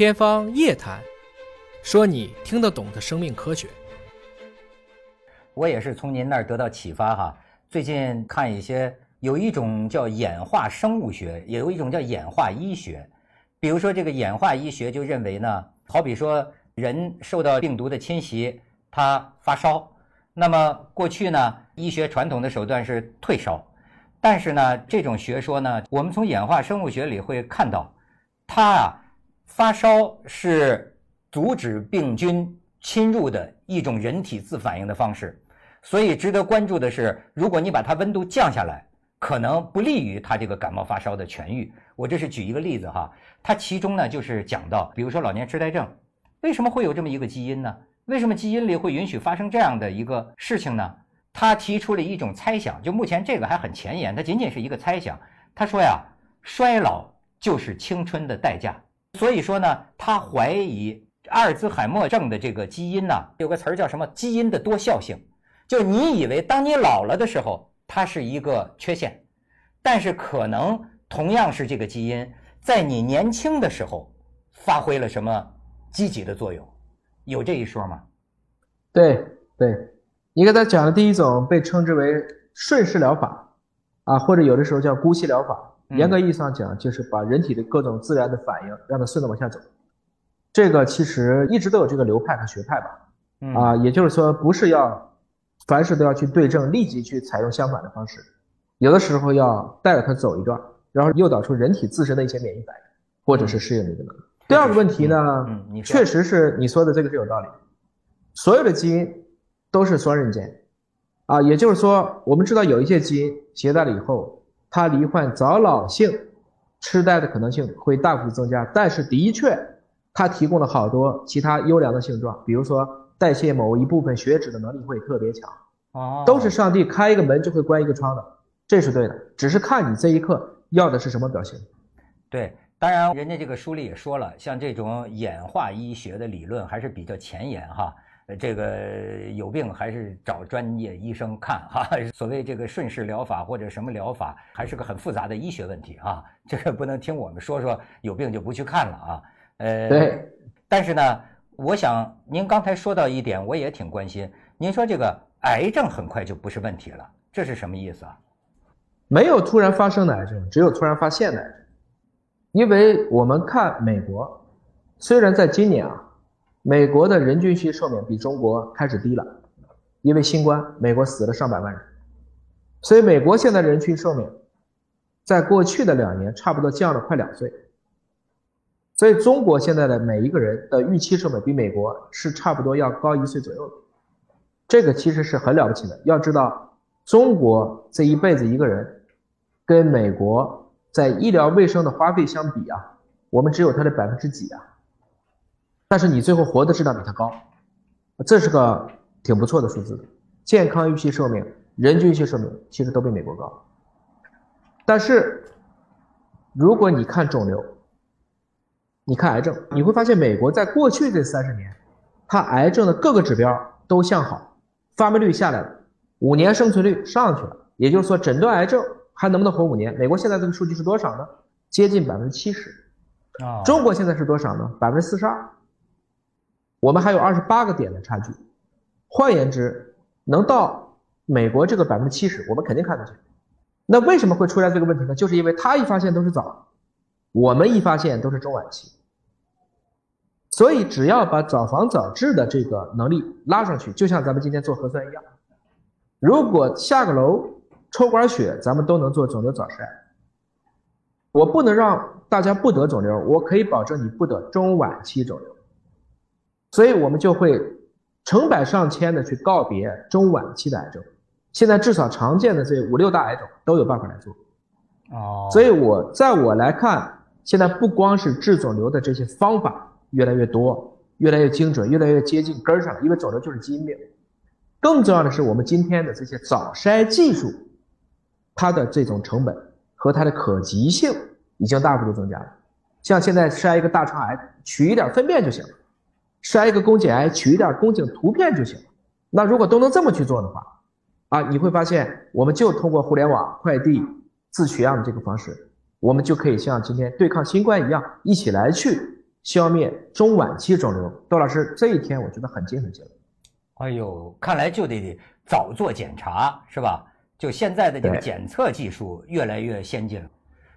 天方夜谭，说你听得懂的生命科学。我也是从您那儿得到启发哈。最近看一些，有一种叫演化生物学，也有一种叫演化医学。比如说这个演化医学就认为呢，好比说人受到病毒的侵袭，他发烧，那么过去呢，医学传统的手段是退烧，但是呢，这种学说呢，我们从演化生物学里会看到，它啊。发烧是阻止病菌侵入的一种人体自反应的方式，所以值得关注的是，如果你把它温度降下来，可能不利于它这个感冒发烧的痊愈。我这是举一个例子哈，它其中呢就是讲到，比如说老年痴呆症，为什么会有这么一个基因呢？为什么基因里会允许发生这样的一个事情呢？他提出了一种猜想，就目前这个还很前沿，它仅仅是一个猜想。他说呀，衰老就是青春的代价。所以说呢，他怀疑阿尔兹海默症的这个基因呢，有个词儿叫什么？基因的多效性，就你以为当你老了的时候，它是一个缺陷，但是可能同样是这个基因，在你年轻的时候发挥了什么积极的作用？有这一说吗？对对，你给他讲的第一种被称之为顺势疗法，啊，或者有的时候叫姑息疗法。严格意义上讲，就是把人体的各种自然的反应让它顺着往下走。这个其实一直都有这个流派和学派吧。啊，也就是说，不是要凡事都要去对症，立即去采用相反的方式。有的时候要带着它走一段，然后诱导出人体自身的一些免疫反应，或者是适应的能力。第二个问题呢，确实是你说的这个是有道理。所有的基因都是双刃剑啊，也就是说，我们知道有一些基因携带了以后。它罹患早老性痴呆的可能性会大幅增加，但是的确，它提供了好多其他优良的性状，比如说代谢某一部分血脂的能力会特别强。哦，都是上帝开一个门就会关一个窗的，这是对的，只是看你这一刻要的是什么表现。对，当然人家这个书里也说了，像这种演化医学的理论还是比较前沿哈。这个有病还是找专业医生看哈。所谓这个顺势疗法或者什么疗法，还是个很复杂的医学问题啊。这个不能听我们说说有病就不去看了啊。呃，对。但是呢，我想您刚才说到一点，我也挺关心。您说这个癌症很快就不是问题了，这是什么意思啊？没有突然发生的癌症，只有突然发现的癌症。因为我们看美国，虽然在今年啊。美国的人均需寿命比中国开始低了，因为新冠，美国死了上百万人，所以美国现在人均寿命，在过去的两年差不多降了快两岁，所以中国现在的每一个人的预期寿命比美国是差不多要高一岁左右的，这个其实是很了不起的。要知道，中国这一辈子一个人，跟美国在医疗卫生的花费相比啊，我们只有它的百分之几啊。但是你最后活的质量比他高，这是个挺不错的数字。健康预期寿命、人均预期寿命其实都比美国高。但是如果你看肿瘤，你看癌症，你会发现美国在过去这三十年，它癌症的各个指标都向好，发病率下来了，五年生存率上去了。也就是说，诊断癌症还能不能活五年？美国现在这个数据是多少呢？接近百分之七十。啊，中国现在是多少呢？百分之四十二。我们还有二十八个点的差距，换言之，能到美国这个百分之七十，我们肯定看得见。那为什么会出现这个问题呢？就是因为他一发现都是早，我们一发现都是中晚期。所以只要把早防早治的这个能力拉上去，就像咱们今天做核酸一样，如果下个楼抽管血，咱们都能做肿瘤早筛。我不能让大家不得肿瘤，我可以保证你不得中晚期肿瘤。所以我们就会成百上千的去告别中晚期的癌症，现在至少常见的这五六大癌症都有办法来做。哦，所以我在我来看，现在不光是治肿瘤的这些方法越来越多，越来越精准，越来越接近根儿上了，因为肿瘤就是基因病。更重要的是，我们今天的这些早筛技术，它的这种成本和它的可及性已经大幅度增加了。像现在筛一个大肠癌，取一点粪便就行了。筛一个宫颈癌，取一点宫颈图片就行了。那如果都能这么去做的话，啊，你会发现，我们就通过互联网、快递、自取样的这个方式，我们就可以像今天对抗新冠一样，一起来去消灭中晚期肿瘤。窦老师，这一天我觉得很近很近了。哎呦，看来就得早做检查，是吧？就现在的这个检测技术越来越先进了。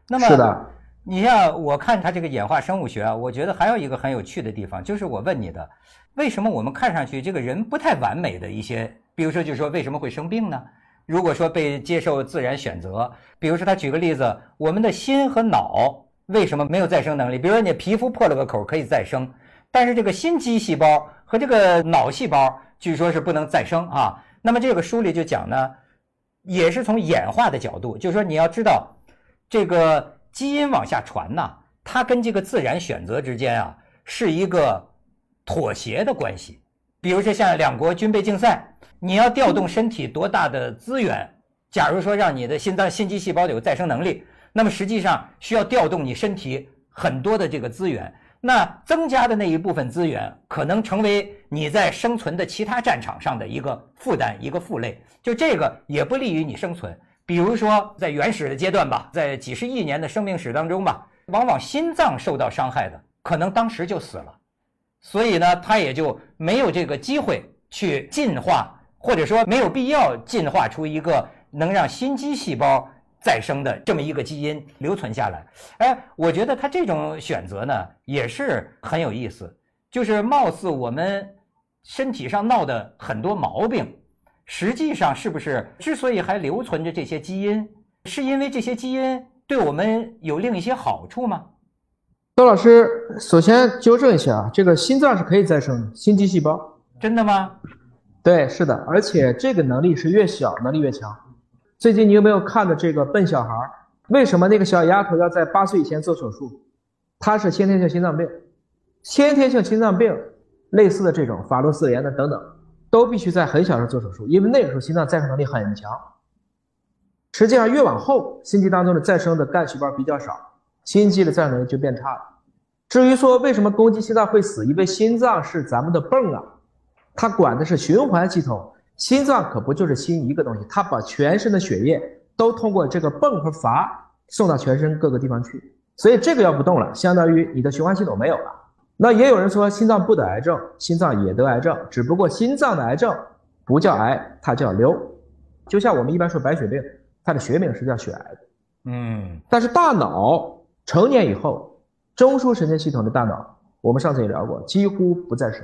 那么是的，你像我看他这个演化生物学啊，我觉得还有一个很有趣的地方，就是我问你的，为什么我们看上去这个人不太完美的一些，比如说就是说为什么会生病呢？如果说被接受自然选择，比如说他举个例子，我们的心和脑为什么没有再生能力？比如说你皮肤破了个口可以再生，但是这个心肌细胞和这个脑细胞据说是不能再生啊。那么这个书里就讲呢。也是从演化的角度，就是说你要知道，这个基因往下传呐，它跟这个自然选择之间啊是一个妥协的关系。比如说像两国军备竞赛，你要调动身体多大的资源？假如说让你的心脏心肌细胞有再生能力，那么实际上需要调动你身体很多的这个资源。那增加的那一部分资源，可能成为你在生存的其他战场上的一个负担、一个负累。就这个也不利于你生存。比如说，在原始的阶段吧，在几十亿年的生命史当中吧，往往心脏受到伤害的，可能当时就死了。所以呢，它也就没有这个机会去进化，或者说没有必要进化出一个能让心肌细胞。再生的这么一个基因留存下来，哎，我觉得他这种选择呢也是很有意思。就是貌似我们身体上闹的很多毛病，实际上是不是之所以还留存着这些基因，是因为这些基因对我们有另一些好处吗？周老师，首先纠正一下啊，这个心脏是可以再生的，心肌细胞真的吗？对，是的，而且这个能力是越小能力越强。最近你有没有看的这个笨小孩？为什么那个小丫头要在八岁以前做手术？她是先天性心脏病，先天性心脏病类似的这种法洛四联的等等，都必须在很小的时候做手术，因为那个时候心脏再生能力很强。实际上越往后，心肌当中的再生的干细胞比较少，心肌的再生能力就变差了。至于说为什么攻击心脏会死，因为心脏是咱们的泵啊，它管的是循环系统。心脏可不就是心一个东西，它把全身的血液都通过这个泵和阀送到全身各个地方去，所以这个要不动了，相当于你的循环系统没有了。那也有人说心脏不得癌症，心脏也得癌症，只不过心脏的癌症不叫癌，它叫瘤。就像我们一般说白血病，它的学名是叫血癌。嗯，但是大脑成年以后，中枢神经系统的大脑，我们上次也聊过，几乎不再生。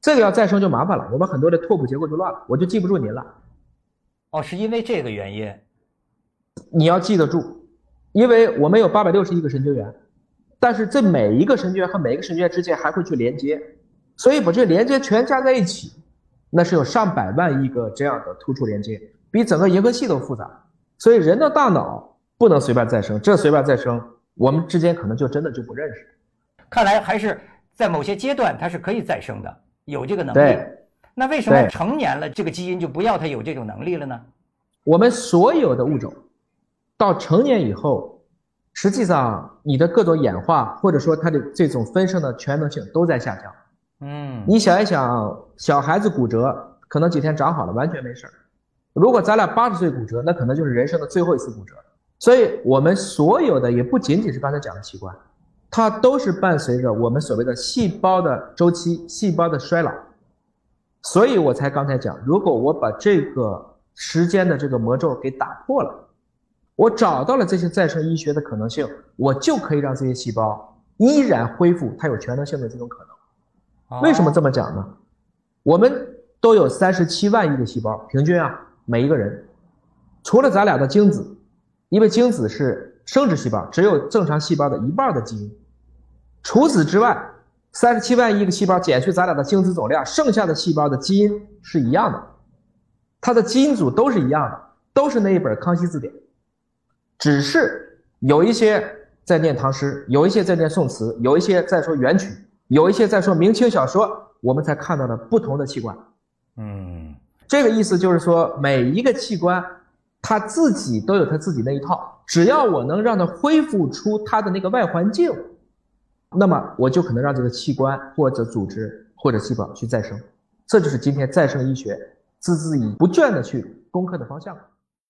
这个要再生就麻烦了，我们很多的拓扑结构就乱了，我就记不住您了。哦，是因为这个原因。你要记得住，因为我们有八百六十亿个神经元，但是这每一个神经元和每一个神经元之间还会去连接，所以把这连接全加在一起，那是有上百万亿个这样的突触连接，比整个银河系都复杂。所以人的大脑不能随便再生，这随便再生，我们之间可能就真的就不认识。看来还是在某些阶段它是可以再生的。有这个能力，那为什么成年了这个基因就不要它有这种能力了呢？我们所有的物种到成年以后，实际上你的各种演化或者说它的这种分生的全能性都在下降。嗯，你想一想，小孩子骨折可能几天长好了，完全没事儿。如果咱俩八十岁骨折，那可能就是人生的最后一次骨折。所以，我们所有的也不仅仅是刚才讲的器官。它都是伴随着我们所谓的细胞的周期、细胞的衰老，所以我才刚才讲，如果我把这个时间的这个魔咒给打破了，我找到了这些再生医学的可能性，我就可以让这些细胞依然恢复它有全能性的这种可能。为什么这么讲呢？我们都有三十七万亿个细胞，平均啊，每一个人，除了咱俩的精子，因为精子是生殖细胞，只有正常细胞的一半的基因。除此之外，三十七万亿个细胞减去咱俩的精子总量，剩下的细胞的基因是一样的，它的基因组都是一样的，都是那一本《康熙字典》，只是有一些在念唐诗，有一些在念宋词，有一些在说元曲，有一些在说明清小说，我们才看到了不同的器官。嗯，这个意思就是说，每一个器官它自己都有它自己那一套，只要我能让它恢复出它的那个外环境。那么我就可能让这个器官或者组织或者细胞去再生，这就是今天再生医学孜孜以不倦的去攻克的方向。